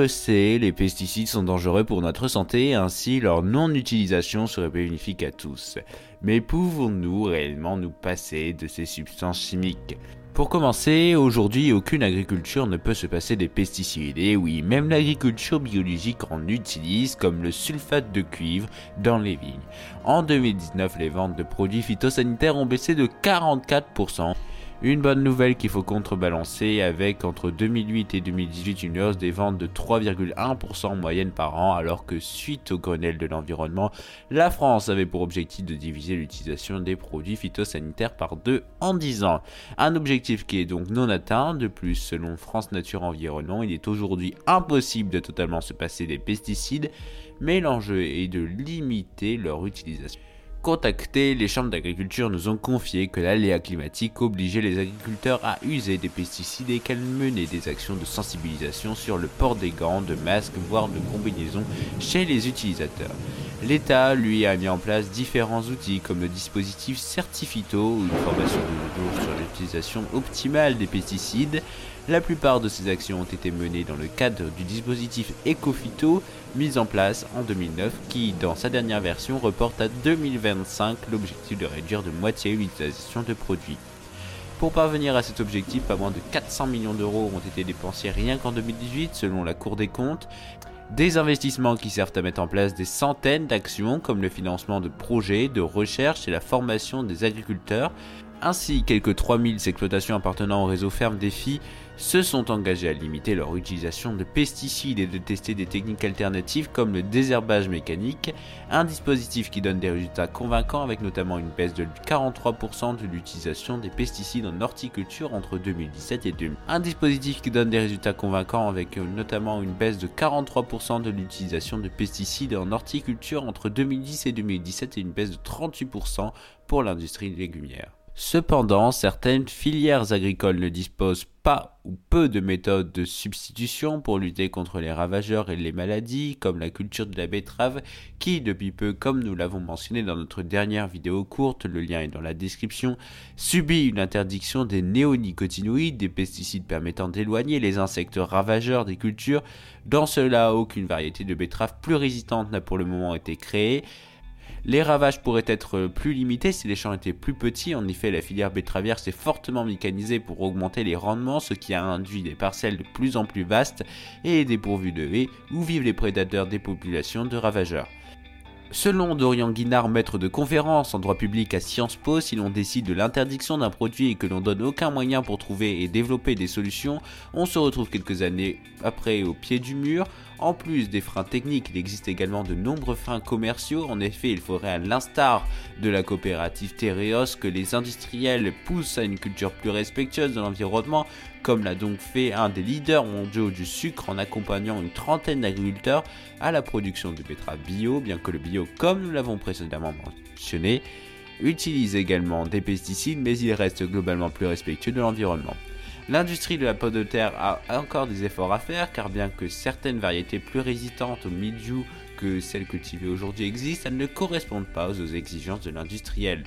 Le les pesticides sont dangereux pour notre santé, ainsi leur non-utilisation serait bénéfique à tous. Mais pouvons-nous réellement nous passer de ces substances chimiques? Pour commencer, aujourd'hui, aucune agriculture ne peut se passer des pesticides. Et oui, même l'agriculture biologique en utilise, comme le sulfate de cuivre dans les vignes. En 2019, les ventes de produits phytosanitaires ont baissé de 44%. Une bonne nouvelle qu'il faut contrebalancer avec entre 2008 et 2018 une hausse des ventes de 3,1% en moyenne par an alors que suite au Grenelle de l'environnement, la France avait pour objectif de diviser l'utilisation des produits phytosanitaires par deux en 10 ans. Un objectif qui est donc non atteint. De plus, selon France Nature Environnement, il est aujourd'hui impossible de totalement se passer des pesticides, mais l'enjeu est de limiter leur utilisation. Contactés, les chambres d'agriculture nous ont confié que l'aléa climatique obligeait les agriculteurs à user des pesticides et qu'elles menaient des actions de sensibilisation sur le port des gants, de masques, voire de combinaisons chez les utilisateurs. L'État, lui, a mis en place différents outils comme le dispositif Certifito ou une formation de jour sur l'utilisation optimale des pesticides. La plupart de ces actions ont été menées dans le cadre du dispositif Ecofito mis en place en 2009 qui, dans sa dernière version, reporte à 2025 l'objectif de réduire de moitié l'utilisation de produits. Pour parvenir à cet objectif, pas moins de 400 millions d'euros ont été dépensés rien qu'en 2018 selon la Cour des comptes. Des investissements qui servent à mettre en place des centaines d'actions comme le financement de projets, de recherche et la formation des agriculteurs, ainsi, quelques 3000 exploitations appartenant au réseau Ferme Défi se sont engagées à limiter leur utilisation de pesticides et de tester des techniques alternatives comme le désherbage mécanique, un dispositif qui donne des résultats convaincants avec notamment une baisse de 43% de l'utilisation des pesticides en horticulture entre 2017 et 2000. Un dispositif qui donne des résultats convaincants avec notamment une baisse de 43% de l'utilisation de pesticides en horticulture entre 2010 et 2017 et une baisse de 38% pour l'industrie légumière. Cependant, certaines filières agricoles ne disposent pas ou peu de méthodes de substitution pour lutter contre les ravageurs et les maladies, comme la culture de la betterave, qui, depuis peu, comme nous l'avons mentionné dans notre dernière vidéo courte, le lien est dans la description, subit une interdiction des néonicotinoïdes, des pesticides permettant d'éloigner les insectes ravageurs des cultures. Dans cela, aucune variété de betterave plus résistante n'a pour le moment été créée. Les ravages pourraient être plus limités si les champs étaient plus petits. En effet, la filière betteravière s'est fortement mécanisée pour augmenter les rendements, ce qui a induit des parcelles de plus en plus vastes et dépourvues de haies où vivent les prédateurs des populations de ravageurs. Selon Dorian Guinard, maître de conférence en droit public à Sciences Po, si l'on décide de l'interdiction d'un produit et que l'on donne aucun moyen pour trouver et développer des solutions, on se retrouve quelques années après au pied du mur. En plus des freins techniques, il existe également de nombreux freins commerciaux. En effet, il faudrait à l'instar de la coopérative Tereos que les industriels poussent à une culture plus respectueuse de l'environnement, comme l'a donc fait un des leaders mondiaux du sucre en accompagnant une trentaine d'agriculteurs à la production de betteraves bio, bien que le bio, comme nous l'avons précédemment mentionné, utilise également des pesticides, mais il reste globalement plus respectueux de l'environnement. L'industrie de la pomme de terre a encore des efforts à faire car bien que certaines variétés plus résistantes au milieu que celles cultivées aujourd'hui existent, elles ne correspondent pas aux exigences de l'industriel.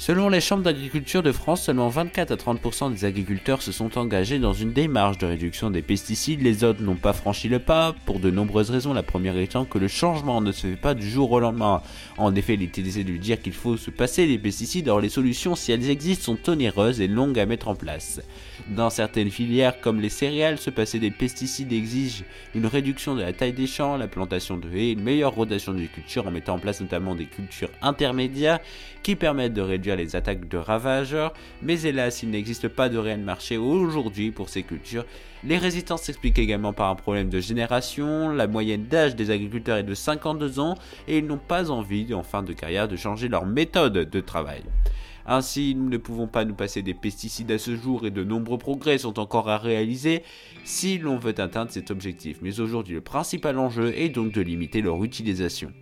Selon les chambres d'agriculture de France, seulement 24 à 30% des agriculteurs se sont engagés dans une démarche de réduction des pesticides. Les autres n'ont pas franchi le pas pour de nombreuses raisons. La première étant que le changement ne se fait pas du jour au lendemain. En effet, il est aisé de dire qu'il faut se passer des pesticides. Or, les solutions, si elles existent, sont onéreuses et longues à mettre en place. Dans certaines filières, comme les céréales, se passer des pesticides exige une réduction de la taille des champs, la plantation de haies, une meilleure rotation des cultures en mettant en place notamment des cultures intermédiaires qui permettent de les attaques de ravageurs, mais hélas, il n'existe pas de réel marché aujourd'hui pour ces cultures. Les résistances s'expliquent également par un problème de génération, la moyenne d'âge des agriculteurs est de 52 ans et ils n'ont pas envie en fin de carrière de changer leur méthode de travail. Ainsi, nous ne pouvons pas nous passer des pesticides à ce jour et de nombreux progrès sont encore à réaliser si l'on veut atteindre cet objectif. Mais aujourd'hui, le principal enjeu est donc de limiter leur utilisation.